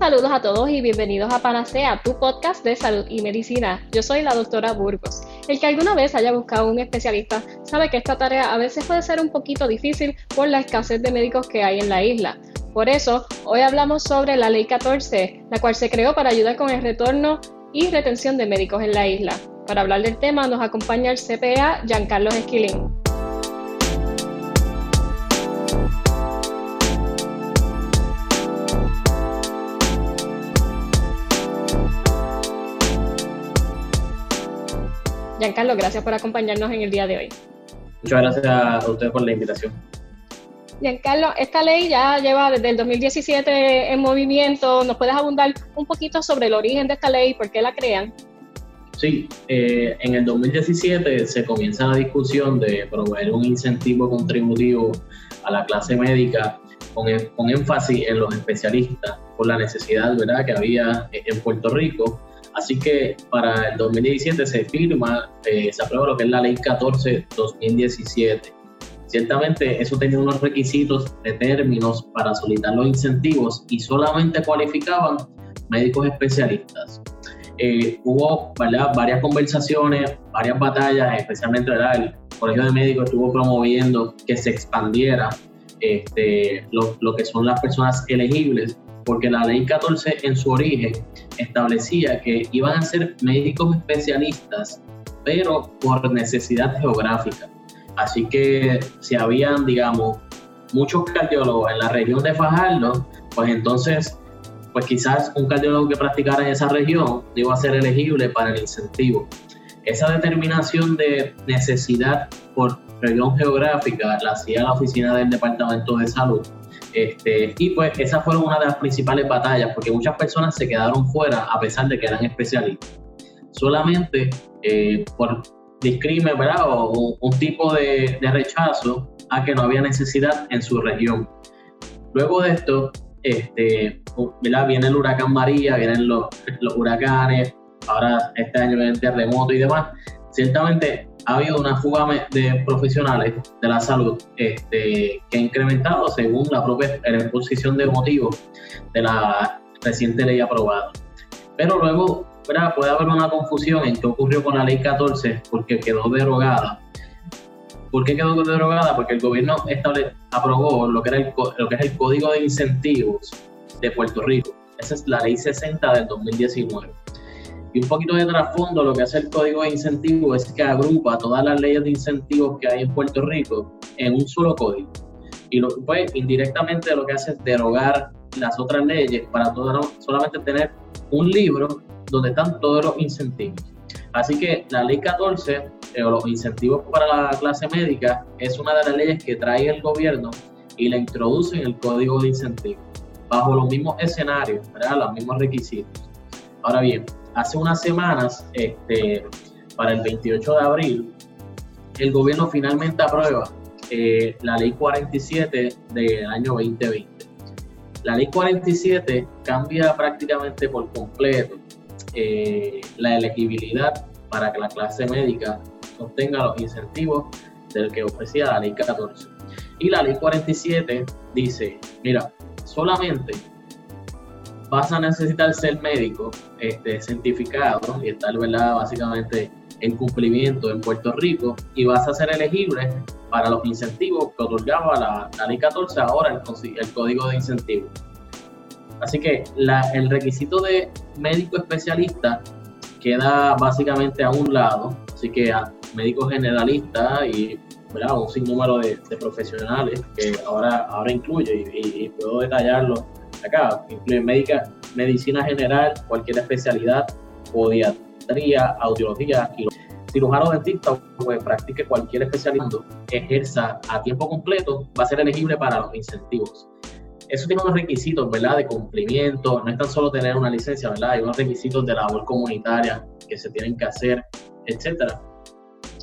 Saludos a todos y bienvenidos a Panacea, tu podcast de salud y medicina. Yo soy la doctora Burgos. El que alguna vez haya buscado un especialista sabe que esta tarea a veces puede ser un poquito difícil por la escasez de médicos que hay en la isla. Por eso, hoy hablamos sobre la Ley 14, la cual se creó para ayudar con el retorno y retención de médicos en la isla. Para hablar del tema nos acompaña el CPA Giancarlo Esquilín. Giancarlo, gracias por acompañarnos en el día de hoy. Muchas gracias a ustedes por la invitación. Giancarlo, esta ley ya lleva desde el 2017 en movimiento. ¿Nos puedes abundar un poquito sobre el origen de esta ley y por qué la crean? Sí, eh, en el 2017 se comienza la discusión de proveer un incentivo contributivo a la clase médica con, con énfasis en los especialistas por la necesidad ¿verdad? que había en Puerto Rico Así que para el 2017 se firma, eh, se aprueba lo que es la ley 14-2017. Ciertamente eso tenía unos requisitos de términos para solicitar los incentivos y solamente cualificaban médicos especialistas. Eh, hubo varias conversaciones, varias batallas, especialmente el Colegio de Médicos estuvo promoviendo que se expandiera este, lo que son las personas elegibles porque la ley 14 en su origen establecía que iban a ser médicos especialistas, pero por necesidad geográfica. Así que si habían, digamos, muchos cardiólogos en la región de Fajardo, pues entonces, pues quizás un cardiólogo que practicara en esa región iba a ser elegible para el incentivo. Esa determinación de necesidad por región geográfica la hacía la oficina del Departamento de Salud este, y pues esas fueron una de las principales batallas, porque muchas personas se quedaron fuera a pesar de que eran especialistas. Solamente eh, por discrimen. O un, tipo de, rechazo a que no había necesidad en su región. Luego de esto, este, ¿verdad? viene el huracán María, vienen los, los huracanes, ahora este año viene el terremoto y demás. Ciertamente ha habido una fuga de profesionales de la salud este, que ha incrementado según la propia exposición de motivos de la reciente ley aprobada. Pero luego puede haber una confusión en qué ocurrió con la ley 14 porque quedó derogada. ¿Por qué quedó derogada? Porque el gobierno estable, aprobó lo que, era el, lo que es el Código de Incentivos de Puerto Rico. Esa es la ley 60 del 2019 y un poquito de trasfondo, lo que hace el código de incentivos es que agrupa todas las leyes de incentivos que hay en Puerto Rico en un solo código. Y lo, pues indirectamente lo que hace es derogar las otras leyes para solamente tener un libro donde están todos los incentivos. Así que la ley 14, eh, los incentivos para la clase médica, es una de las leyes que trae el gobierno y la introduce en el código de incentivos, bajo los mismos escenarios, los mismos requisitos. Ahora bien, hace unas semanas, este, para el 28 de abril, el gobierno finalmente aprueba eh, la ley 47 del año 2020. La ley 47 cambia prácticamente por completo eh, la elegibilidad para que la clase médica obtenga los incentivos del que ofrecía la ley 14. Y la ley 47 dice, mira, solamente vas a necesitar ser médico este, certificado y estar, ¿verdad? Básicamente en cumplimiento en Puerto Rico y vas a ser elegible para los incentivos que otorgaba la, la ley 14, ahora el, el código de incentivos. Así que el requisito de médico especialista queda básicamente a un lado, así que a médico generalista y ¿verdad? un sinnúmero de, de, profesionales que ahora, ahora incluye y puedo detallarlo acá, incluye médica, medicina general, cualquier especialidad, podiatría, audiología, cirujano dentista, pues practique cualquier especialidad, ejerza a tiempo completo, va a ser elegible para los incentivos. Eso tiene unos requisitos, ¿verdad? De cumplimiento, no es tan solo tener una licencia, ¿verdad? Hay unos requisitos de labor comunitaria que se tienen que hacer, etcétera.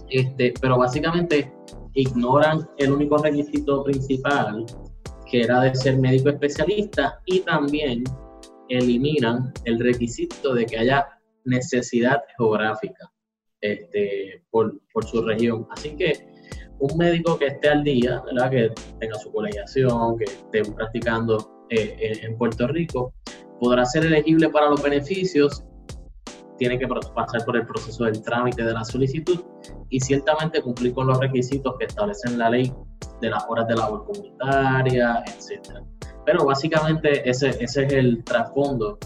Este, pero básicamente ignoran el único requisito principal que era de ser médico especialista, y también eliminan el requisito de que haya necesidad geográfica este, por, por, su región. Así que un médico que esté al día, ¿verdad? que tenga su colegiación, que esté practicando eh, en Puerto Rico, podrá ser elegible para los beneficios, tiene que pasar por el proceso del trámite de la solicitud y ciertamente cumplir con los requisitos que establecen la ley de las horas de labor comunitaria, etc. Pero básicamente ese, ese es el trasfondo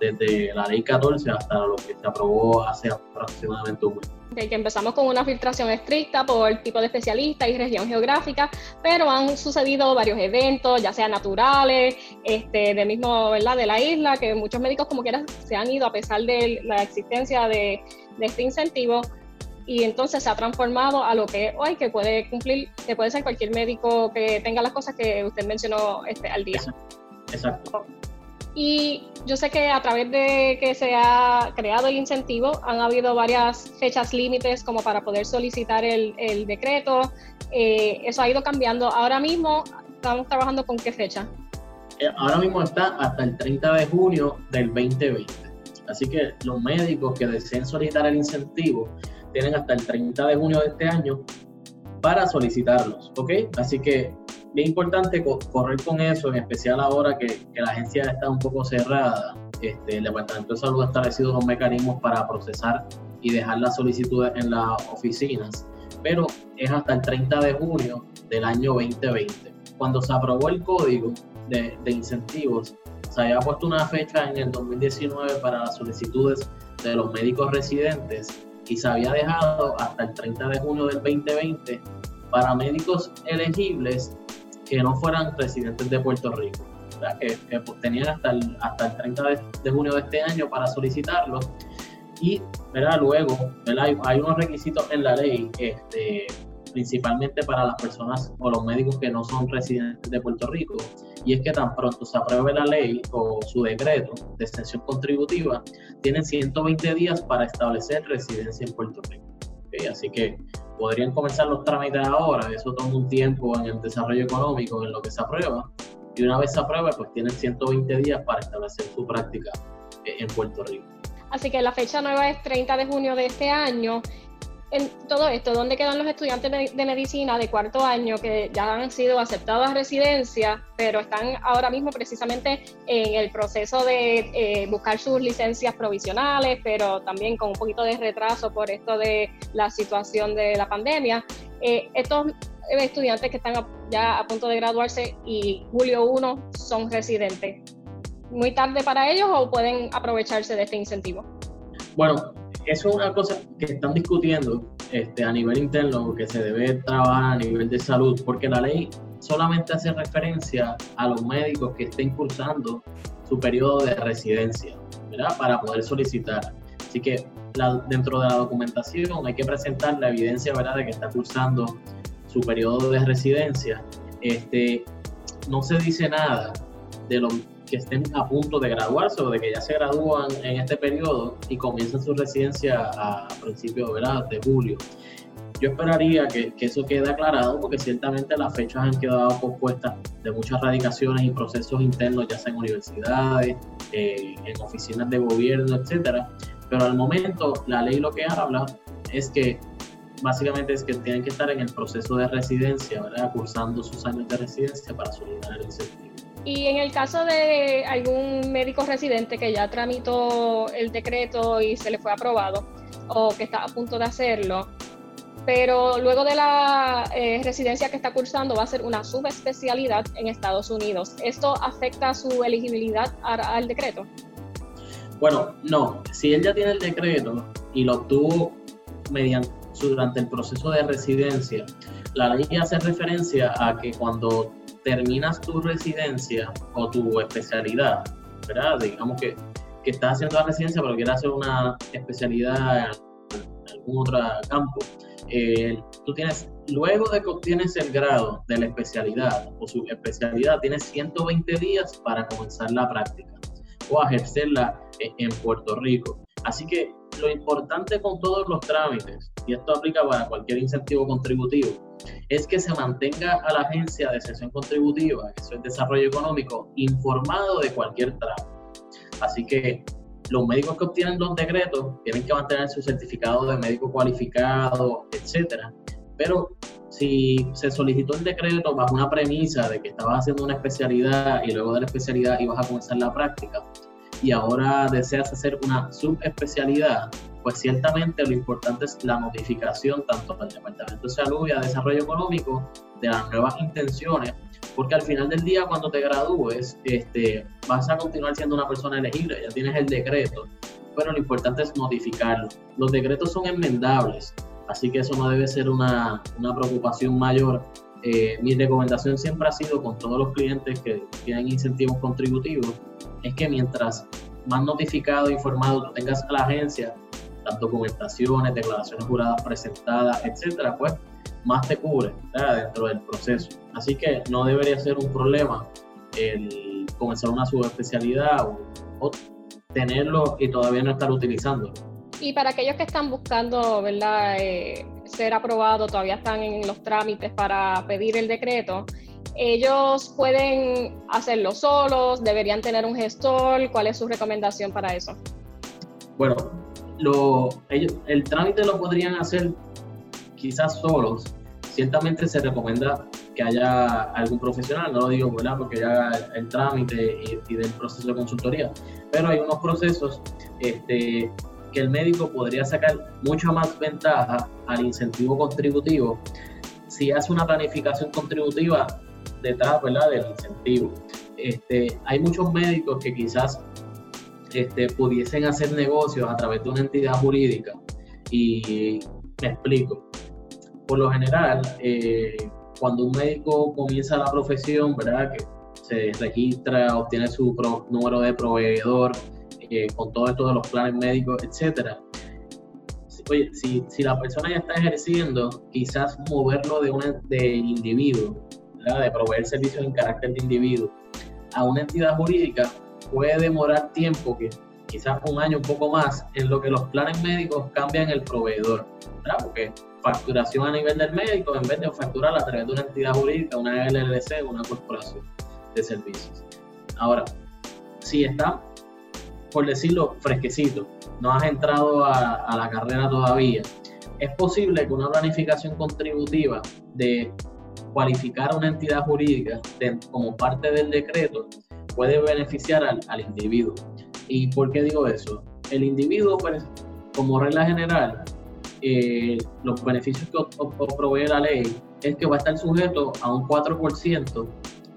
desde la ley 14 hasta lo que se aprobó hace aproximadamente un mes. que empezamos con una filtración estricta por tipo de especialista y región geográfica, pero han sucedido varios eventos, ya sean naturales, este, de mismo, ¿verdad?, de la isla, que muchos médicos como quieran se han ido a pesar de la existencia de, de este incentivo y entonces se ha transformado a lo que hoy que puede cumplir, que puede ser cualquier médico que tenga las cosas que usted mencionó este, al día. Exacto. Y yo sé que a través de que se ha creado el incentivo, han habido varias fechas límites como para poder solicitar el, decreto. Eh, eso ha ido cambiando. Ahora mismo estamos trabajando con qué fecha? Eh, ahora mismo está hasta el 30 de junio del 2020. Así que los médicos que deseen solicitar el incentivo tienen hasta el 30 de junio de este año para solicitarlos, ¿ok? Así que bien importante correr con eso, en especial ahora que, la agencia está un poco cerrada. Este, el Departamento de Salud ha establecido unos mecanismos para procesar y dejar las solicitudes en las oficinas, pero es hasta el 30 de junio del año 2020. Cuando se aprobó el código de, de incentivos, se había puesto una fecha en el 2019 para las solicitudes de los médicos residentes y se había dejado hasta el 30 de junio del 2020 para médicos elegibles que no fueran residentes de Puerto Rico, que, pues, tenían hasta el, hasta el 30 de, junio de este año para solicitarlo. Y luego Hay, hay, unos requisitos en la ley, este, principalmente para las personas o los médicos que no son residentes de Puerto Rico, y es que tan pronto se apruebe la ley o su decreto de extensión contributiva, tienen 120 días para establecer residencia en Puerto Rico. Así que podrían comenzar los trámites ahora, eso toma un tiempo en el desarrollo económico, en lo que se aprueba, y una vez se apruebe, pues tienen 120 días para establecer su práctica eh, en Puerto Rico. Así que la fecha nueva es 30 de junio de este año en todo esto, ¿dónde quedan los estudiantes de, medicina de cuarto año que ya han sido aceptados a residencia, pero están ahora mismo precisamente en el proceso de eh, buscar sus licencias provisionales, pero también con un poquito de retraso por esto de la situación de la pandemia? Eh, estos estudiantes que están ya a punto de graduarse y julio 1 son residentes. ¿Muy tarde para ellos o pueden aprovecharse de este incentivo? Bueno, es una cosa que están discutiendo este, a nivel interno, que se debe trabajar a nivel de salud, porque la ley solamente hace referencia a los médicos que estén cursando su periodo de residencia, ¿verdad? Para poder solicitar. Así que dentro de la documentación hay que presentar la evidencia, ¿verdad?, de que está cursando su periodo de residencia. Este, no se dice nada de los que estén a punto de graduarse o de que ya se gradúan en este periodo y comienzan su residencia a principios de julio. Yo esperaría que, que, eso quede aclarado porque ciertamente las fechas han quedado pospuestas de muchas radicaciones y procesos internos, ya sea en universidades, en oficinas de gobierno, etcétera. Pero al momento la ley lo que habla es que básicamente es que tienen que estar en el proceso de residencia, ¿verdad? cursando sus años de residencia para solicitar el incentivo. Y en el caso de algún médico residente que ya tramitó el decreto y se le fue aprobado, o que está a punto de hacerlo, pero luego de la eh, residencia que está cursando va a ser una subespecialidad en Estados Unidos. ¿Esto afecta su elegibilidad al decreto? Bueno, no. Si él ya tiene el decreto y lo obtuvo mediante, durante el proceso de residencia, la ley hace referencia a que cuando terminas tu residencia o tu especialidad, ¿verdad? Digamos que, que estás haciendo la residencia pero quieres hacer una especialidad en algún otro campo. Eh, tú tienes, luego de que obtienes el grado de la especialidad o su especialidad, tienes 120 días para comenzar la práctica o ejercerla en Puerto Rico. Así que lo importante con todos los trámites, y esto aplica para cualquier incentivo contributivo, es que se mantenga a la agencia de sesión contributiva, que es desarrollo económico, informado de cualquier trámite. Así que los médicos que obtienen los decretos tienen que mantener su certificado de médico cualificado, etcétera. Pero si se solicitó el decreto bajo una premisa de que estabas haciendo una especialidad y luego de la especialidad ibas a comenzar la práctica, y ahora deseas hacer una subespecialidad, pues ciertamente lo importante es la notificación tanto al Departamento de Salud y a Desarrollo Económico de las nuevas intenciones, porque al final del día cuando te gradúes, este, vas a continuar siendo una persona elegible, ya tienes el decreto, pero lo importante es notificarlo. Los decretos son enmendables, así que eso no debe ser una, una preocupación mayor. Eh, mi recomendación siempre ha sido con todos los clientes que tienen incentivos contributivos, es que mientras más notificado e informado tú tengas a la agencia, las documentaciones, declaraciones juradas presentadas, etcétera, pues más te cubre dentro del proceso. Así que no debería ser un problema el comenzar una subespecialidad o, o tenerlo y todavía no estar utilizándolo. Y para aquellos que están buscando, ¿verdad? Eh, ser aprobado, todavía están en los trámites para pedir el decreto, ellos pueden hacerlo solos, deberían tener un gestor, ¿cuál es su recomendación para eso? Bueno, lo, ellos, el trámite lo podrían hacer quizás solos. Ciertamente se recomienda que haya algún profesional, no lo digo ¿verdad? porque ya el, trámite y, y, del proceso de consultoría, pero hay unos procesos este, que el médico podría sacar mucha más ventaja al incentivo contributivo si hace una planificación contributiva detrás ¿verdad? del incentivo. Este, hay muchos médicos que quizás este, pudiesen hacer negocios a través de una entidad jurídica y me explico. Por lo general, eh, cuando un médico comienza la profesión, ¿verdad? Que se registra, obtiene su número de proveedor, eh, con todo esto de los planes médicos, etcétera. Oye, si, si, la persona ya está ejerciendo, quizás moverlo de un de individuo, de proveer servicios en carácter de individuo, a una entidad jurídica puede demorar tiempo, que quizás un año, un poco más, en lo que los planes médicos cambian el proveedor, ¿verdad? Porque facturación a nivel del médico, en vez de facturar a través de una entidad jurídica, una LLC, una corporación de servicios. Ahora, si está por decirlo, fresquecito, no has entrado a, la carrera todavía, es posible que una planificación contributiva de cualificar a una entidad jurídica como parte del decreto puede beneficiar al, individuo. ¿Y por qué digo eso? El individuo, pues, como regla general, eh, los beneficios que provee la ley es que va a estar sujeto a un 4%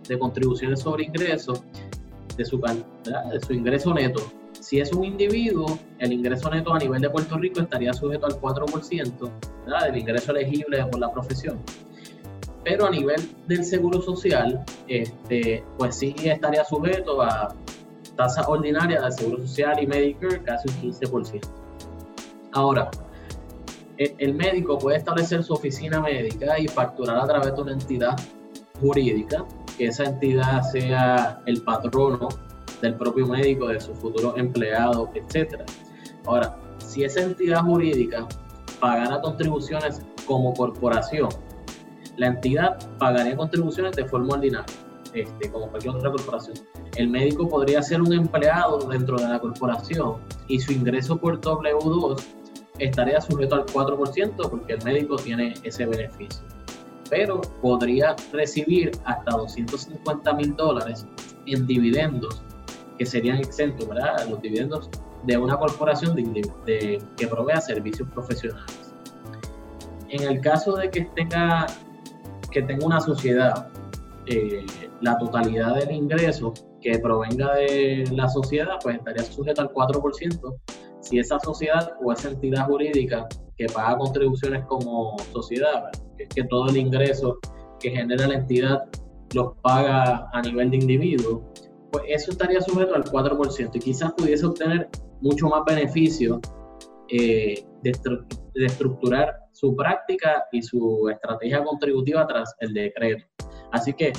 de contribuciones sobre ingresos de su, de su ingreso neto si es un individuo, el ingreso neto a nivel de Puerto Rico estaría sujeto al 4% del ingreso elegible por la profesión. Pero a nivel del seguro social, este, pues sí estaría sujeto a tasa ordinaria del seguro social y Medicare, casi un 15%. Ahora, e, el médico puede establecer su oficina médica y facturar a través de una entidad jurídica, que esa entidad sea el patrono del propio médico, de su futuro empleado, etc. Ahora, si esa entidad jurídica pagara contribuciones como corporación, la entidad pagaría contribuciones de forma ordinaria, este, como cualquier otra corporación. El médico podría ser un empleado dentro de la corporación y su ingreso por W2 estaría sujeto al 4% porque el médico tiene ese beneficio. Pero podría recibir hasta 250 mil dólares en dividendos que serían exentos, ¿verdad? Los dividendos de una corporación de, que provea servicios profesionales. En el caso de que tenga, que tenga una sociedad, eh, la totalidad del ingreso que provenga de la sociedad, pues estaría sujeta al 4%. Si esa sociedad o esa entidad jurídica que paga contribuciones como sociedad, que es que todo el ingreso que genera la entidad los paga a nivel de individuo, pues eso estaría sujeto al 4% y quizás pudiese obtener mucho más beneficio eh, de, estructurar su práctica y su estrategia contributiva tras el decreto. Así que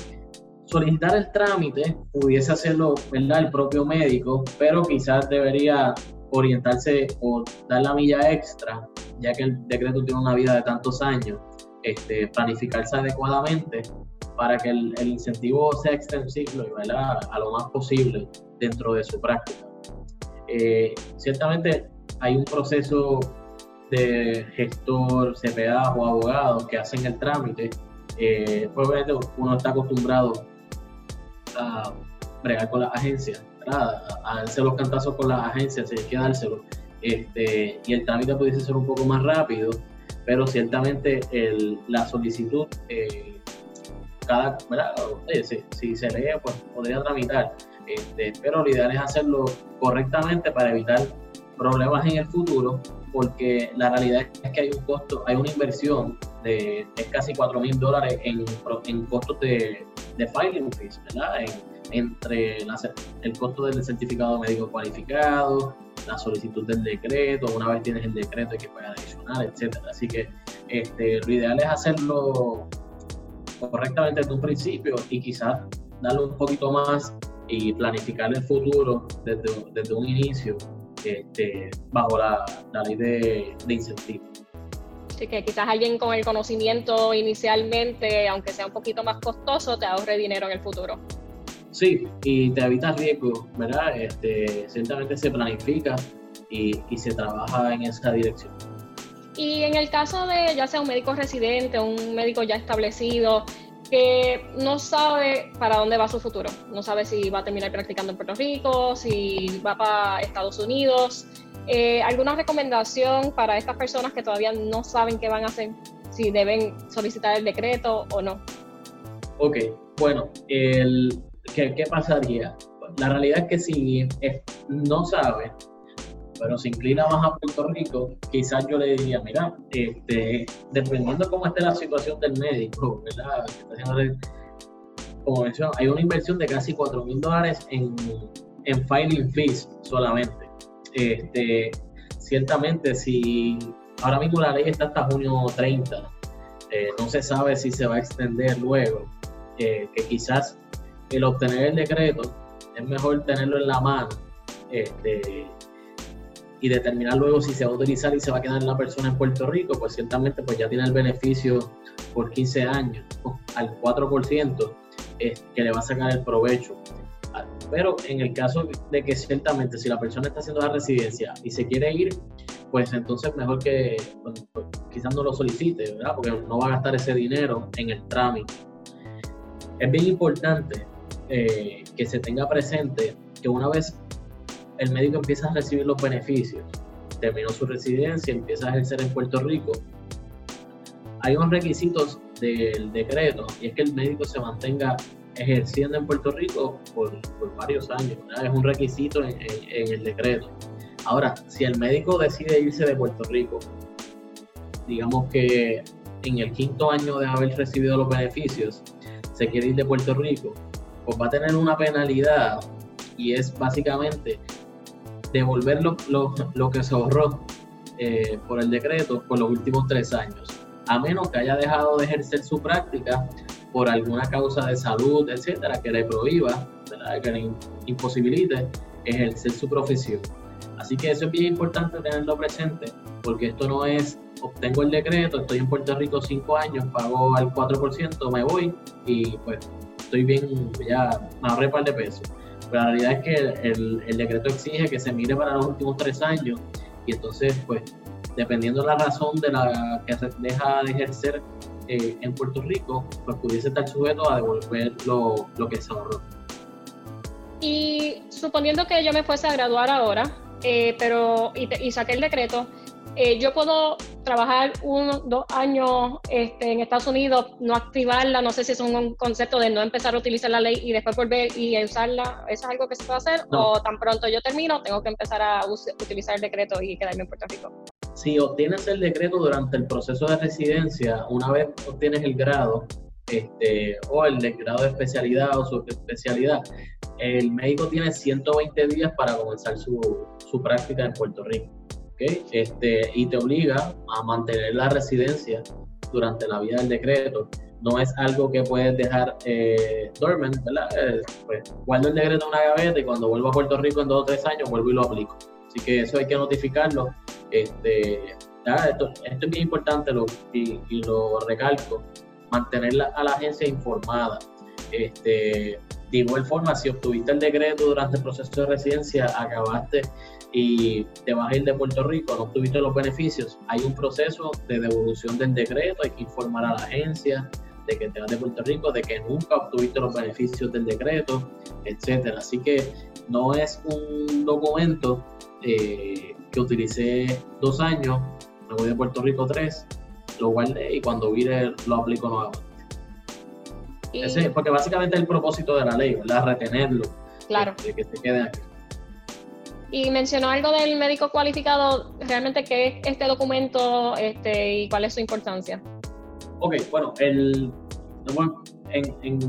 solicitar el trámite pudiese hacerlo ¿verdad? el propio médico, pero quizás debería orientarse o dar la milla extra, ya que el decreto tiene una vida de tantos años, este, planificarse adecuadamente para que el, incentivo sea extensible a lo más posible dentro de su práctica. Eh, ciertamente hay un proceso de gestor, CPA o abogado que hacen el trámite. Eh, pues, obviamente uno está acostumbrado a bregar con las agencias, a, darse los cantazos con las agencias, si hay que dárselo, este, y el trámite pudiese ser un poco más rápido, pero ciertamente la solicitud, eh, cada, si, se lee, pues podría tramitar, este, pero lo ideal es hacerlo correctamente para evitar problemas en el futuro, porque la realidad es que hay un costo, hay una inversión de, casi 4 mil dólares en, en costos de, de filing fees, ¿verdad? entre el costo del certificado médico cualificado, la solicitud del decreto, una vez tienes el decreto hay que pagar adicional, etcétera. Así que este, lo ideal es hacerlo correctamente desde un principio y quizás darle un poquito más y planificar el futuro desde, desde un inicio este, bajo la, ley de, de incentivos. Así que quizás alguien con el conocimiento inicialmente, aunque sea un poquito más costoso, te ahorre dinero en el futuro. Sí, y te evitas riesgos, ¿verdad? Este, ciertamente se planifica y, y se trabaja en esa dirección. Y en el caso de ya sea un médico residente un médico ya establecido, que no sabe para dónde va su futuro. No sabe si va a terminar practicando en Puerto Rico, si va para Estados Unidos. Eh, ¿Alguna recomendación para estas personas que todavía no saben qué van a hacer? Si deben solicitar el decreto o no. Ok, bueno, el, ¿qué, ¿qué, pasaría? La realidad es que si no sabe, pero se inclina más a Puerto Rico, quizás yo le diría, mira, este, dependiendo cómo esté la situación del médico, ¿verdad? Como mencioné, hay una inversión de casi 4 mil dólares en, en filing fees solamente. Este, ciertamente, si ahora mismo la ley está hasta junio 30, eh, no se sabe si se va a extender luego, eh, que quizás el obtener el decreto es mejor tenerlo en la mano este, y determinar luego si se va a utilizar y se va a quedar la persona en Puerto Rico, pues ciertamente pues ya tiene el beneficio por 15 años al 4% es, que le va a sacar el provecho. Pero en el caso de que ciertamente si la persona está haciendo la residencia y se quiere ir, pues entonces mejor que pues, quizás no lo solicite, ¿verdad? Porque no va a gastar ese dinero en el trámite. Es bien importante eh, que se tenga presente que una vez el médico empieza a recibir los beneficios, terminó su residencia, empieza a ejercer en Puerto Rico, hay unos requisitos del decreto y es que el médico se mantenga ejerciendo en Puerto Rico por, varios años. Es un requisito en, el decreto. Ahora, si el médico decide irse de Puerto Rico, digamos que en el quinto año de haber recibido los beneficios, se quiere ir de Puerto Rico, pues va a tener una penalidad y es básicamente devolver lo, que se ahorró eh, por el decreto por los últimos tres años, a menos que haya dejado de ejercer su práctica por alguna causa de salud, etcétera, que le prohíba, que le imposibilite ejercer su profesión. Así que eso es bien importante tenerlo presente, porque esto no es, obtengo el decreto, estoy en Puerto Rico cinco años, pago al 4%, me voy y pues estoy bien, ya me ahorré par de pesos. Pero la realidad es que el, decreto exige que se mire para los últimos tres años y entonces, pues, dependiendo de la razón de la que se deja de ejercer eh, en Puerto Rico, pues pudiese estar sujeto a devolver lo, lo que se ahorró. Y suponiendo que yo me fuese a graduar ahora, eh, pero y, y, saqué el decreto, eh, yo puedo trabajar uno, dos años este, en Estados Unidos, no activarla, no sé si es un concepto de no empezar a utilizar la ley y después volver y usarla, ¿eso es algo que se puede hacer? ¿O tan pronto yo termino, tengo que empezar a utilizar el decreto y quedarme en Puerto Rico? si obtienes el decreto durante el proceso de residencia, una vez obtienes el grado, este, o el grado de especialidad o su especialidad, el médico tiene 120 días para comenzar su, su práctica en Puerto Rico. Este, y te obliga a mantener la residencia durante la vida del decreto. No es algo que puedes dejar eh, dormant, ¿verdad? Eh, pues, guardo el decreto en una gaveta y cuando vuelvo a Puerto Rico en dos o tres años vuelvo y lo aplico. Así que eso hay que notificarlo. Este, esto, es bien importante lo, y, lo recalco, mantener a la agencia informada. Este, de igual forma, si obtuviste el decreto durante el proceso de residencia, acabaste y te vas a ir de Puerto Rico, no obtuviste los beneficios, hay un proceso de devolución del decreto, hay que informar a la agencia de que te vas de Puerto Rico, de que nunca obtuviste los beneficios del decreto, etcétera. Así que no es un documento eh, que utilicé dos años, me voy de Puerto Rico tres, lo guardé y cuando vire lo aplico nuevamente. Ese, porque básicamente es el propósito de la ley, ¿verdad? Retenerlo. Claro. De que se quede aquí. Y mencionó algo del médico cualificado, realmente qué es este documento este, y cuál es su importancia. Ok, bueno, el, en,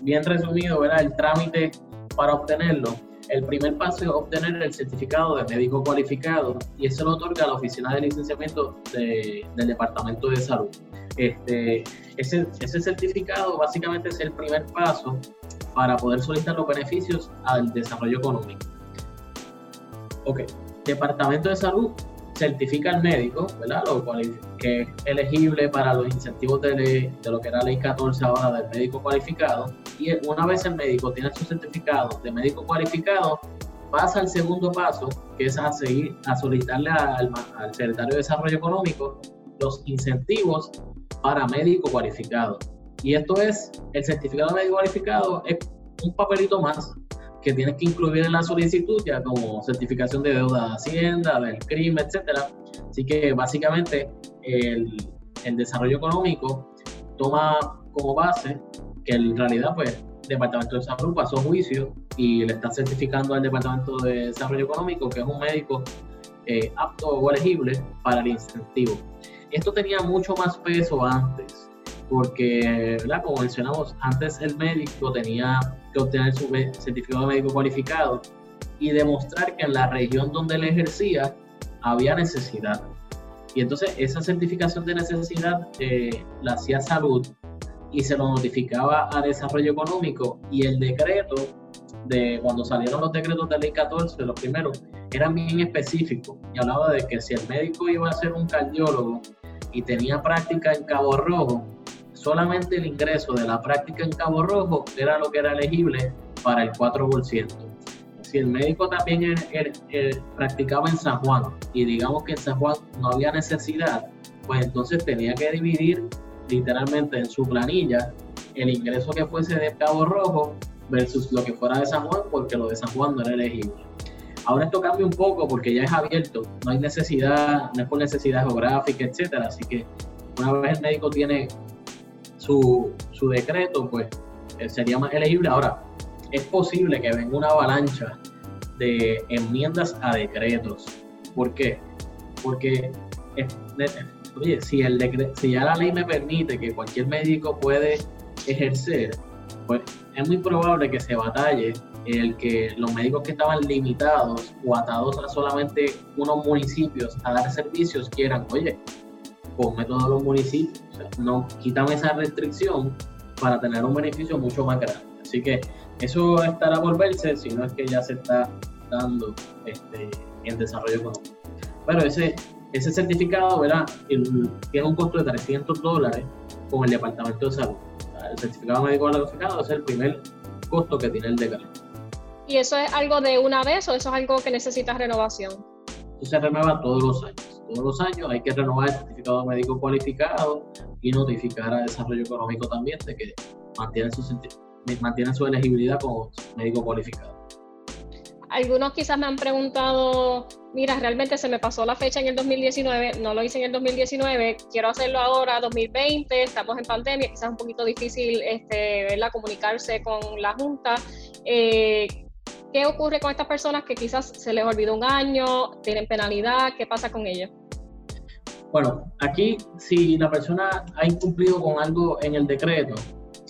bien resumido, ¿verdad? el trámite para obtenerlo, el primer paso es obtener el certificado de médico cualificado y eso lo otorga la Oficina de Licenciamiento del Departamento de Salud. Este, ese, ese certificado básicamente es el primer paso para poder solicitar los beneficios al desarrollo económico. Ok, Departamento de Salud certifica al médico, ¿verdad? Lo que es elegible para los incentivos de, de, lo que era ley 14 ahora del médico cualificado. Y una vez el médico tiene su certificado de médico cualificado, pasa al segundo paso, que es a seguir a solicitarle al, al secretario de Desarrollo Económico los incentivos para médico cualificado. Y esto es, el certificado de médico cualificado es un papelito más que tienes que incluir en la solicitud, ya como certificación de deuda de Hacienda, del crimen, etcétera. Así que básicamente el, el desarrollo económico toma como base que en realidad pues Departamento de Salud pasó juicio y le está certificando al Departamento de Desarrollo Económico que es un médico eh, apto o elegible para el incentivo. Esto tenía mucho más peso antes porque, ¿verdad? como mencionamos, antes el médico tenía que obtener su certificado médico cualificado y demostrar que en la región donde él ejercía había necesidad. Y entonces esa certificación de necesidad eh, la hacía salud y se lo notificaba a desarrollo económico y el decreto de cuando salieron los decretos de ley 14, los primeros, eran bien específicos y hablaba de que si el médico iba a ser un cardiólogo y tenía práctica en Cabo Rojo, solamente el ingreso de la práctica en Cabo Rojo era lo que era elegible para el 4%. Si el médico también practicaba en San Juan y digamos que en San Juan no había necesidad, pues entonces tenía que dividir literalmente en su planilla el ingreso que fuese de Cabo Rojo versus lo que fuera de San Juan, porque lo de San Juan no era elegible. Ahora esto cambia un poco porque ya es abierto, no hay necesidad, no es por necesidad geográfica, etcétera. Así que una vez el médico tiene su, su decreto, pues eh, sería más elegible. Ahora, es posible que venga una avalancha de enmiendas a decretos. ¿Por qué? Porque, oye, si, el si ya la ley me permite que cualquier médico puede ejercer, pues es muy probable que se batalle el que los médicos que estaban limitados o atados a solamente unos municipios a dar servicios quieran, oye, ponme todos los municipios, o sea, no quítame esa restricción para tener un beneficio mucho más grande. Así que eso estará por verse, si no es que ya se está dando este, en desarrollo económico. Pero ese, ese certificado, ¿verdad? tiene un costo de 300 dólares con el Departamento de Salud. El certificado médico cualificado es el primer costo que tiene el decreto. ¿Y eso es algo de una vez o eso es algo que necesita renovación? Eso se renueva todos los años todos los años hay que renovar el certificado médico cualificado y notificar a desarrollo económico también de que mantiene su, mantiene su elegibilidad como médico cualificado. Algunos quizás me han preguntado, mira, realmente se me pasó la fecha en el 2019, no lo hice en el 2019, quiero hacerlo ahora, 2020, estamos en pandemia, quizás es un poquito difícil este, comunicarse con la Junta. Eh, ¿Qué ocurre con estas personas que quizás se les olvidó un año, tienen penalidad? ¿Qué pasa con ellos? Bueno, aquí si la persona ha incumplido con algo en el decreto,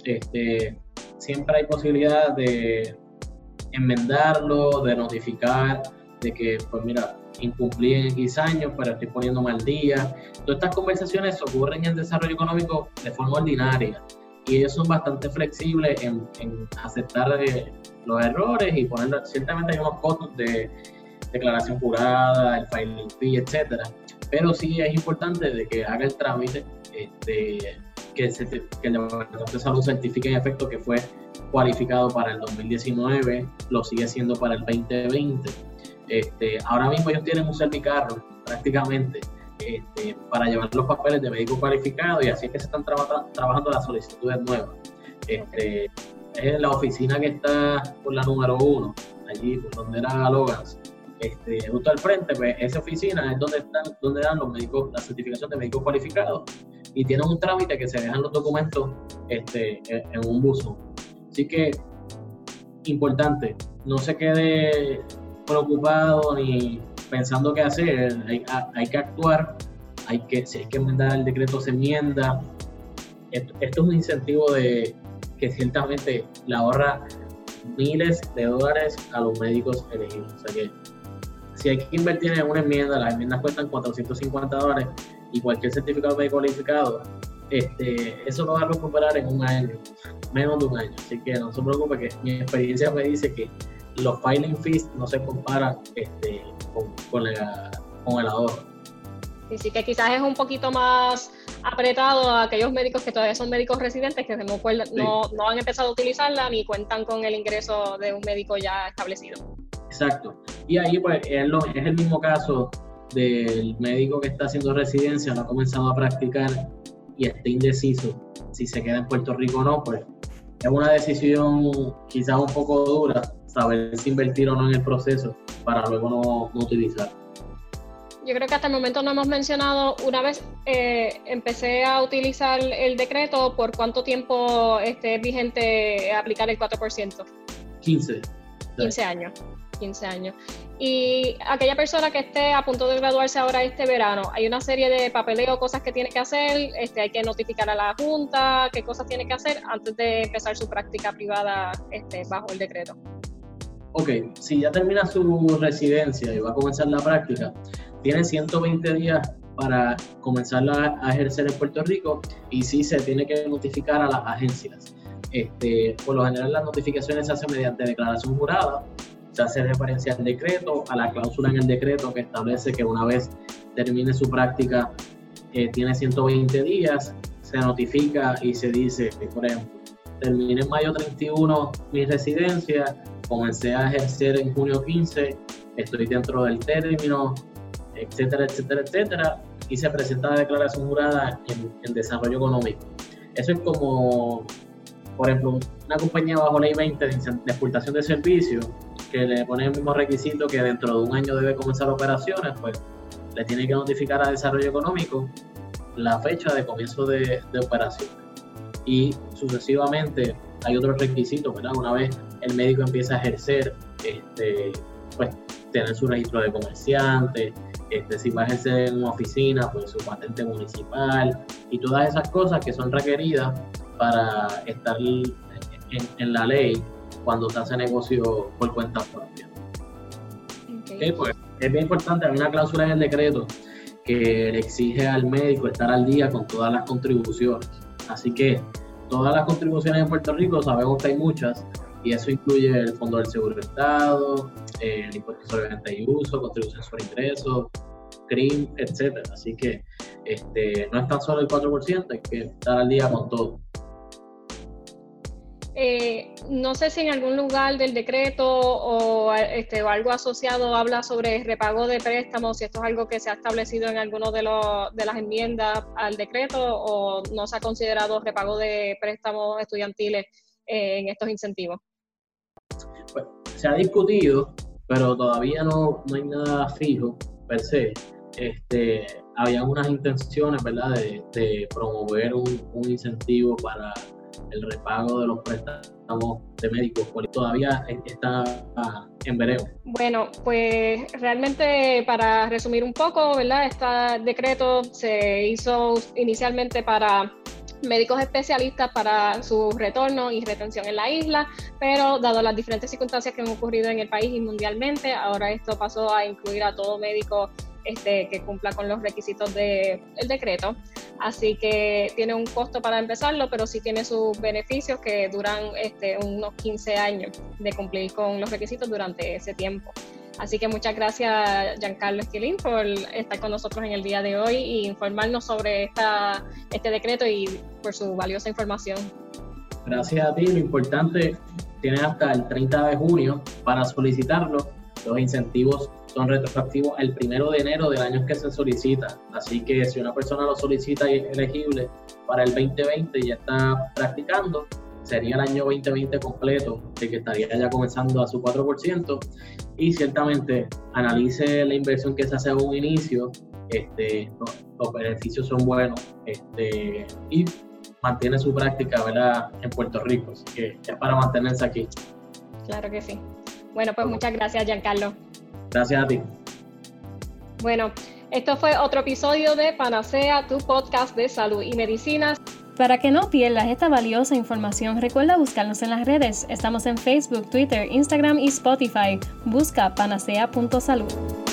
este, siempre hay posibilidad de enmendarlo, de notificar de que, pues mira, incumplí en X años, pero estoy poniendo mal día. Todas estas conversaciones ocurren en el desarrollo económico de forma ordinaria y ellos son bastante flexibles en, aceptar eh, los errores y poner, ciertamente hay unos costos de declaración jurada, el filing fee, etcétera, pero sí es importante de que haga el trámite, este, que, el Departamento de Salud certifique en efecto que fue cualificado para el 2019, lo sigue siendo para el 2020. Este, ahora mismo ellos tienen un servicarro prácticamente este, para llevar los papeles de médico cualificado y así es que se están trabajando las solicitudes nuevas. Este, es la oficina que está por la número uno, allí donde era Logans, este, justo al frente, pues esa oficina es donde, están, donde dan los médicos, la certificación de médicos cualificados y tienen un trámite que se dejan los documentos en un buzo. Así que, importante, no se quede preocupado ni pensando qué hacer, hay, que actuar, hay que, si hay que enmendar el decreto, se enmienda. Esto, esto es un incentivo de que ciertamente le ahorra miles de dólares a los médicos elegibles. O sea que si hay que invertir en una enmienda, las enmiendas cuestan 450 dólares y cualquier certificado médico cualificado, este, eso lo va a recuperar en un año, menos de un año. Así que no se preocupe que mi experiencia me dice que los filing fees no se comparan este, con, con, con el ahorro. Y sí que quizás es un poquito más apretado a aquellos médicos que todavía son médicos residentes que no, no, no han empezado a utilizarla ni cuentan con el ingreso de un médico ya establecido. Exacto. Y ahí pues es, es el mismo caso del médico que está haciendo residencia, no ha comenzado a practicar y está indeciso si se queda en Puerto Rico o no, pues es una decisión quizás un poco dura saber si invertir o no en el proceso para luego no, no utilizar. Yo creo que hasta el momento no hemos mencionado, una vez eh, empecé a utilizar el decreto, ¿por cuánto tiempo esté vigente aplicar el 4%? 15. 15 años. 15 años. Y aquella persona que esté a punto de graduarse ahora este verano, hay una serie de papeleo, cosas que tiene que hacer, este, hay que notificar a la Junta, qué cosas tiene que hacer antes de empezar su práctica privada este, bajo el decreto. Ok, si ya termina su residencia y va a comenzar la práctica, tiene 120 días para comenzar a ejercer en Puerto Rico y sí se tiene que notificar a las agencias. Este, por lo general las notificaciones se hacen mediante declaración jurada se hace referencia al decreto, a la cláusula en el decreto que establece que una vez termine su práctica eh, tiene 120 días, se notifica y se dice, por ejemplo, terminé en mayo 31 mi residencia, comencé a ejercer en junio 15, estoy dentro del término, etcétera, etcétera, etcétera, y se presenta la declaración jurada en, desarrollo económico. Eso es como, por ejemplo, una compañía bajo ley 20 de, exportación de servicios que le pone el mismo requisito que dentro de un año debe comenzar operaciones, pues le tiene que notificar a Desarrollo Económico la fecha de comienzo de, de. Y sucesivamente hay otros requisitos, ¿verdad? Una vez el médico empieza a ejercer, este, pues tener su registro de comerciante, este, si va a ejercer en una oficina, pues su patente municipal y todas esas cosas que son requeridas para estar en, en la ley cuando se hace negocio por cuenta propia. Pues, es bien importante, hay una cláusula en el decreto que le exige al médico estar al día con todas las contribuciones. Así que todas las contribuciones en Puerto Rico sabemos que hay muchas y eso incluye el Fondo del Seguro del Estado, el impuesto sobre venta y uso, contribución sobre ingresos, CRIM, etcétera. Así que este, no es tan solo el 4%, hay que estar al día con todo. Eh, no sé si en algún lugar del decreto o, este, o algo asociado habla sobre repago de préstamos, si esto es algo que se ha establecido en alguno de, de las enmiendas al decreto o no se ha considerado repago de préstamos estudiantiles eh, en estos incentivos. Se ha discutido, pero todavía no, no hay nada fijo per se. Este, había unas intenciones, ¿verdad?, de, promover un, un incentivo para el repago de los préstamos de médicos, todavía está en veremos. Bueno, pues realmente para resumir un poco, ¿verdad? Este decreto se hizo inicialmente para médicos especialistas para su retorno y retención en la isla, pero dado las diferentes circunstancias que han ocurrido en el país y mundialmente, ahora esto pasó a incluir a todo médico este, que cumpla con los requisitos del decreto. Así que tiene un costo para empezarlo, pero sí tiene sus beneficios que duran este, unos 15 años de cumplir con los requisitos durante ese tiempo. Así que muchas gracias, Giancarlo Esquilín, por estar con nosotros en el día de hoy y informarnos sobre esta, este decreto y por su valiosa información. Gracias a ti. Lo importante, tienes hasta el 30 de junio para solicitarlo. Los incentivos son retroactivos el primero de enero del año que se solicita. Así que si una persona lo solicita y es elegible para el 2020 y ya está practicando, sería el año 2020 completo, de que estaría ya comenzando a su 4%, y ciertamente analice la inversión que se hace a un inicio, este, los, beneficios son buenos, este, y mantiene su práctica ¿verdad? en Puerto Rico, así que es para mantenerse aquí. Claro que sí. Bueno, pues muchas gracias, Giancarlo. Gracias a ti. Bueno, esto fue otro episodio de Panacea, tu podcast de salud y medicina. Para que no pierdas esta valiosa información, recuerda buscarnos en las redes. Estamos en Facebook, Twitter, Instagram y Spotify. Busca panacea.salud.